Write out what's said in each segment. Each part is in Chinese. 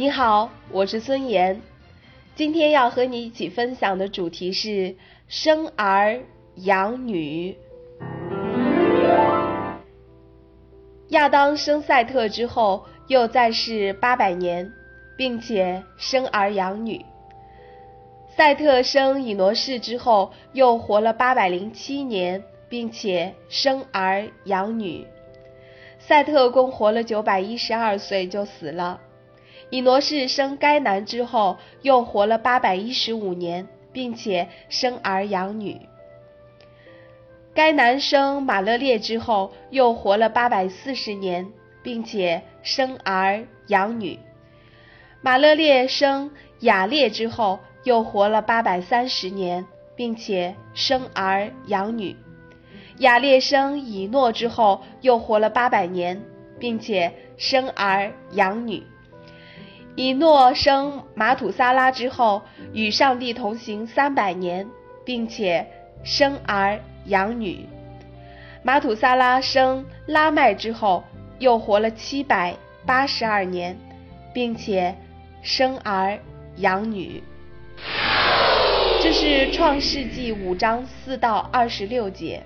你好，我是孙岩。今天要和你一起分享的主题是生儿养女。亚当生赛特之后，又在世八百年，并且生儿养女。赛特生以挪士之后，又活了八百零七年，并且生儿养女。赛特共活了九百一十二岁就死了。以挪士生该男之后，又活了八百一十五年，并且生儿养女。该男生马勒列之后，又活了八百四十年，并且生儿养女。马勒列生雅列之后，又活了八百三十年，并且生儿养女。雅列生以诺之后，又活了八百年，并且生儿养女。以诺生马土撒拉之后，与上帝同行三百年，并且生儿养女。马土撒拉生拉麦之后，又活了七百八十二年，并且生儿养女。这是创世纪五章四到二十六节。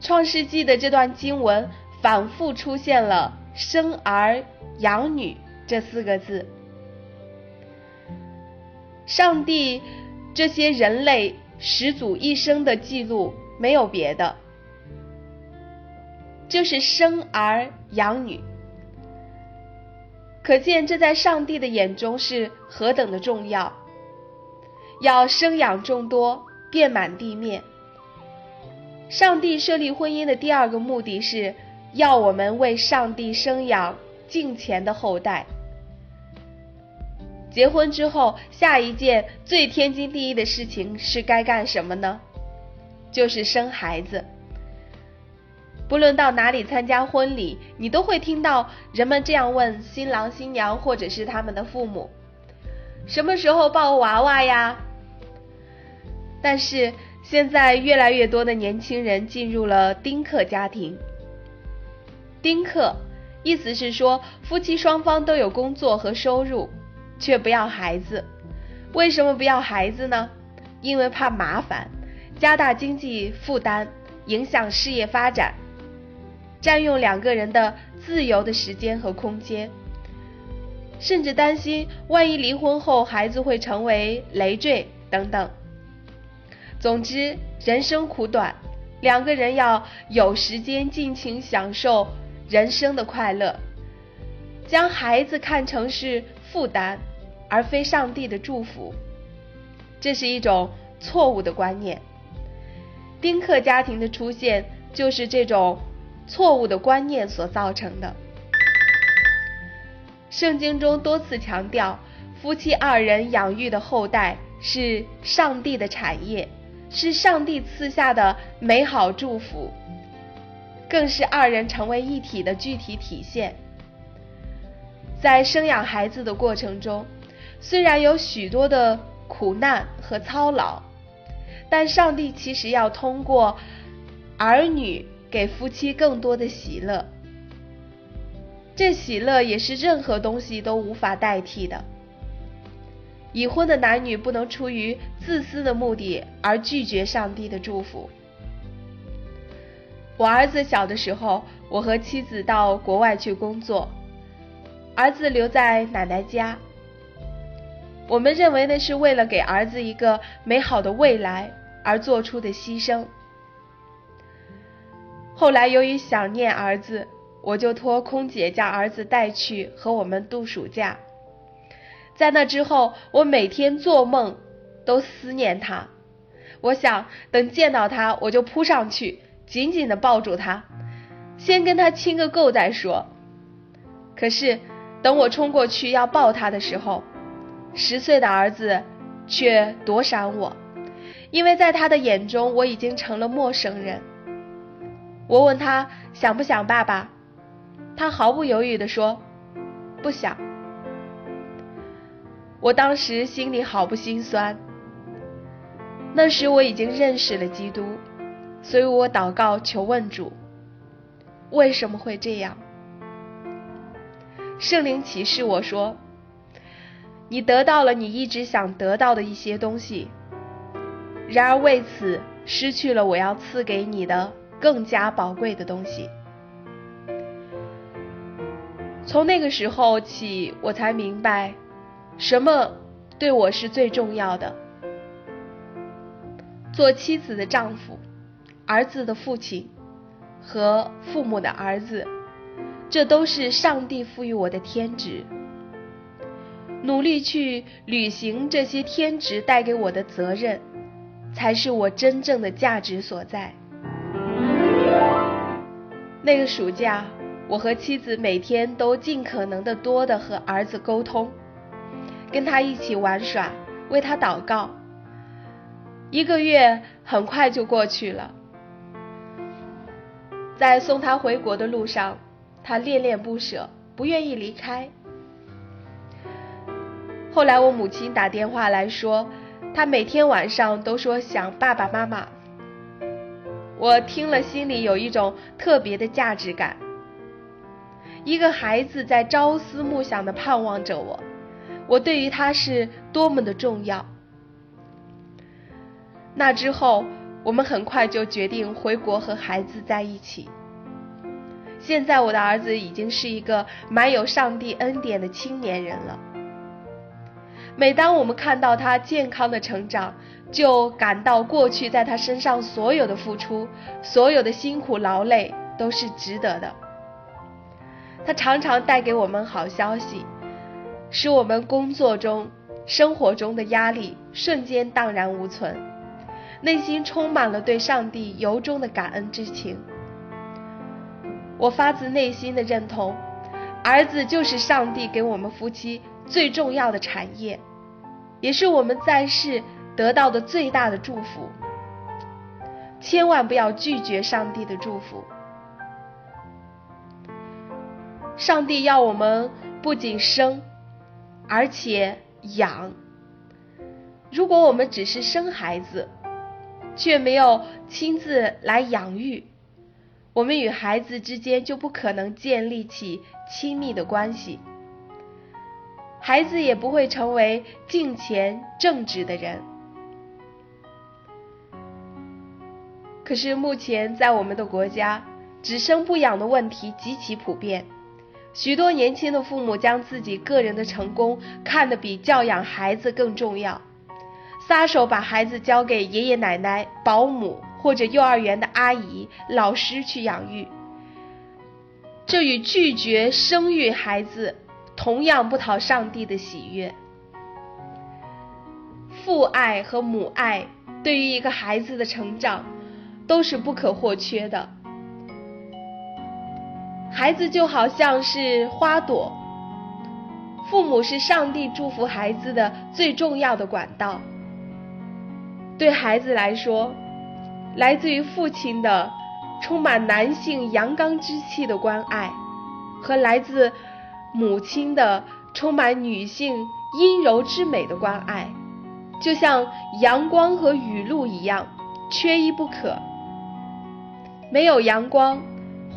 创世纪的这段经文反复出现了。生儿养女这四个字，上帝这些人类始祖一生的记录没有别的，就是生儿养女。可见这在上帝的眼中是何等的重要，要生养众多，遍满地面。上帝设立婚姻的第二个目的是。要我们为上帝生养敬虔的后代。结婚之后，下一件最天经地义的事情是该干什么呢？就是生孩子。不论到哪里参加婚礼，你都会听到人们这样问新郎新娘或者是他们的父母：“什么时候抱娃娃呀？”但是现在越来越多的年轻人进入了丁克家庭。丁克，意思是说夫妻双方都有工作和收入，却不要孩子。为什么不要孩子呢？因为怕麻烦，加大经济负担，影响事业发展，占用两个人的自由的时间和空间，甚至担心万一离婚后孩子会成为累赘等等。总之，人生苦短，两个人要有时间尽情享受。人生的快乐，将孩子看成是负担，而非上帝的祝福，这是一种错误的观念。丁克家庭的出现，就是这种错误的观念所造成的。圣经中多次强调，夫妻二人养育的后代是上帝的产业，是上帝赐下的美好祝福。更是二人成为一体的具体体现。在生养孩子的过程中，虽然有许多的苦难和操劳，但上帝其实要通过儿女给夫妻更多的喜乐。这喜乐也是任何东西都无法代替的。已婚的男女不能出于自私的目的而拒绝上帝的祝福。我儿子小的时候，我和妻子到国外去工作，儿子留在奶奶家。我们认为那是为了给儿子一个美好的未来而做出的牺牲。后来由于想念儿子，我就托空姐将儿子带去和我们度暑假。在那之后，我每天做梦都思念他。我想等见到他，我就扑上去。紧紧地抱住他，先跟他亲个够再说。可是等我冲过去要抱他的时候，十岁的儿子却躲闪我，因为在他的眼中我已经成了陌生人。我问他想不想爸爸，他毫不犹豫地说不想。我当时心里好不心酸。那时我已经认识了基督，所以我祷告求问主，为什么会这样？圣灵启示我说，你得到了你一直想得到的一些东西，然而为此失去了我要赐给你的更加宝贵的东西。从那个时候起，我才明白。什么对我是最重要的？做妻子的丈夫，儿子的父亲，和父母的儿子，这都是上帝赋予我的天职。努力去履行这些天职带给我的责任，才是我真正的价值所在。那个暑假，我和妻子每天都尽可能的多的和儿子沟通。跟他一起玩耍，为他祷告。一个月很快就过去了，在送他回国的路上，他恋恋不舍，不愿意离开。后来我母亲打电话来说，他每天晚上都说想爸爸妈妈。我听了心里有一种特别的价值感。一个孩子在朝思暮想的盼望着我。我对于他是多么的重要。那之后，我们很快就决定回国和孩子在一起。现在我的儿子已经是一个满有上帝恩典的青年人了。每当我们看到他健康的成长，就感到过去在他身上所有的付出、所有的辛苦劳累都是值得的。他常常带给我们好消息。使我们工作中、生活中的压力瞬间荡然无存，内心充满了对上帝由衷的感恩之情。我发自内心的认同，儿子就是上帝给我们夫妻最重要的产业，也是我们在世得到的最大的祝福。千万不要拒绝上帝的祝福。上帝要我们不仅生。而且养，如果我们只是生孩子，却没有亲自来养育，我们与孩子之间就不可能建立起亲密的关系，孩子也不会成为敬虔正直的人。可是目前在我们的国家，只生不养的问题极其普遍。许多年轻的父母将自己个人的成功看得比教养孩子更重要，撒手把孩子交给爷爷奶奶、保姆或者幼儿园的阿姨、老师去养育。这与拒绝生育孩子同样不讨上帝的喜悦。父爱和母爱对于一个孩子的成长都是不可或缺的。孩子就好像是花朵，父母是上帝祝福孩子的最重要的管道。对孩子来说，来自于父亲的充满男性阳刚之气的关爱，和来自母亲的充满女性阴柔之美的关爱，就像阳光和雨露一样，缺一不可。没有阳光。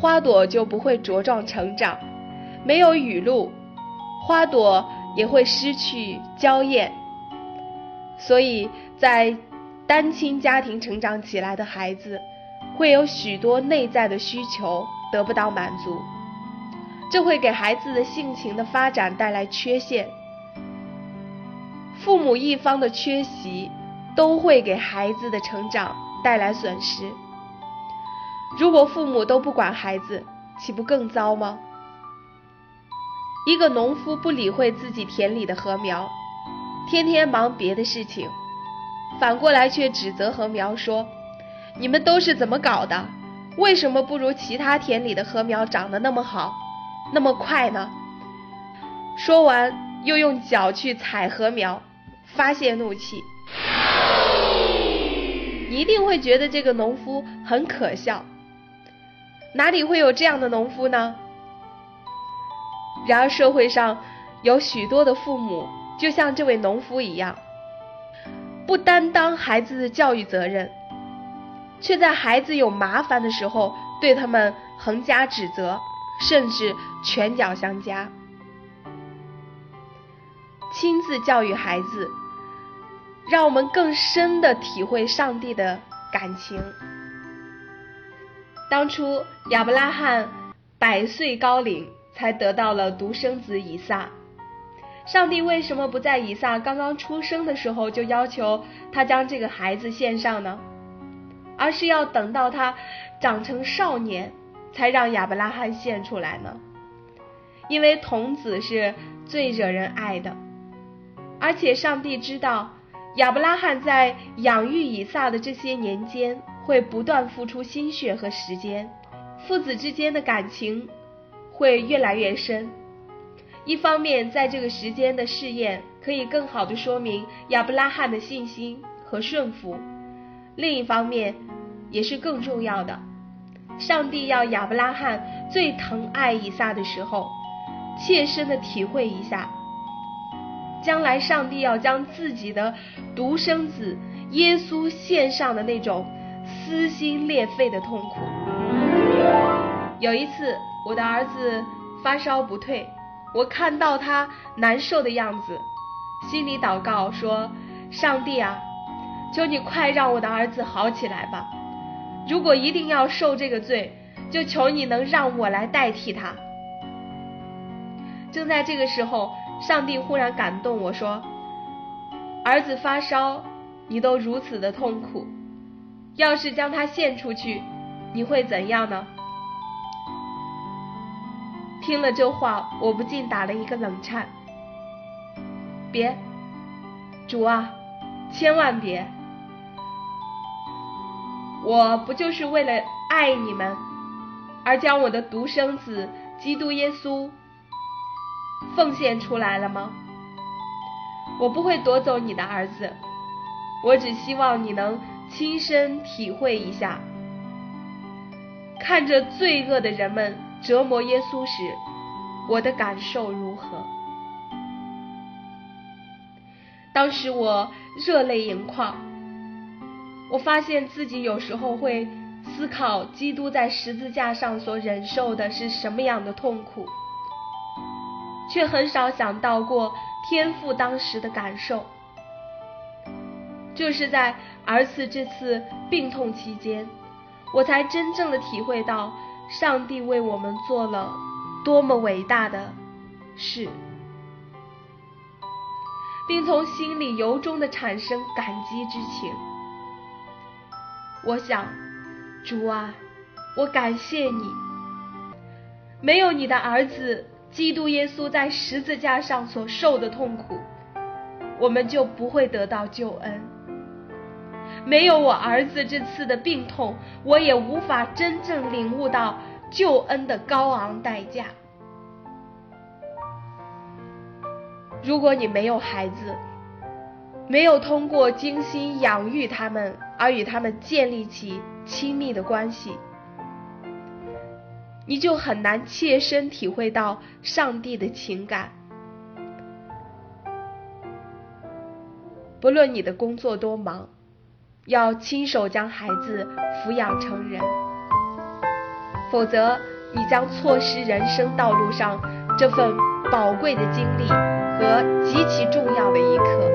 花朵就不会茁壮成长，没有雨露，花朵也会失去娇艳。所以在单亲家庭成长起来的孩子，会有许多内在的需求得不到满足，这会给孩子的性情的发展带来缺陷。父母一方的缺席，都会给孩子的成长带来损失。如果父母都不管孩子，岂不更糟吗？一个农夫不理会自己田里的禾苗，天天忙别的事情，反过来却指责禾苗说：“你们都是怎么搞的？为什么不如其他田里的禾苗长得那么好，那么快呢？说完，又用脚去踩禾苗，发泄怒气。一定会觉得这个农夫很可笑，哪里会有这样的农夫呢？然而社会上有许多的父母，就像这位农夫一样，不担当孩子的教育责任，却在孩子有麻烦的时候对他们横加指责，甚至拳脚相加。亲自教育孩子。让我们更深的体会上帝的感情。当初亚伯拉罕百岁高龄才得到了独生子以撒，上帝为什么不在以撒刚刚出生的时候就要求他将这个孩子献上呢？而是要等到他长成少年才让亚伯拉罕献出来呢？因为童子是最惹人爱的，而且上帝知道。亚伯拉罕在养育以撒的这些年间，会不断付出心血和时间，父子之间的感情会越来越深。一方面，在这个时间的试验可以更好的说明亚伯拉罕的信心和顺服；另一方面，也是更重要的，上帝要亚伯拉罕最疼爱以撒的时候，切身的体会一下。将来，上帝要将自己的独生子耶稣献上的那种撕心裂肺的痛苦。有一次，我的儿子发烧不退，我看到他难受的样子，心里祷告说：“上帝啊，求你快让我的儿子好起来吧！如果一定要受这个罪，就求你能让我来代替他。”正在这个时候。上帝忽然感动我说：“儿子发烧，你都如此的痛苦，要是将他献出去，你会怎样呢？”听了这话，我不禁打了一个冷颤。别，主啊，千万别！我不就是为了爱你们，而将我的独生子基督耶稣。奉献出来了吗？我不会夺走你的儿子，我只希望你能亲身体会一下，看着罪恶的人们折磨耶稣时，我的感受如何？当时我热泪盈眶，我发现自己有时候会思考，基督在十字架上所忍受的是什么样的痛苦。却很少想到过天父当时的感受，就是在儿子这次病痛期间，我才真正的体会到上帝为我们做了多么伟大的事，并从心里由衷的产生感激之情。我想，主啊，我感谢你，没有你的儿子。基督耶稣在十字架上所受的痛苦，我们就不会得到救恩。没有我儿子这次的病痛，我也无法真正领悟到救恩的高昂代价。如果你没有孩子，没有通过精心养育他们而与他们建立起亲密的关系，你就很难切身体会到上帝的情感。不论你的工作多忙，要亲手将孩子抚养成人，否则你将错失人生道路上这份宝贵的经历和极其重要的一刻。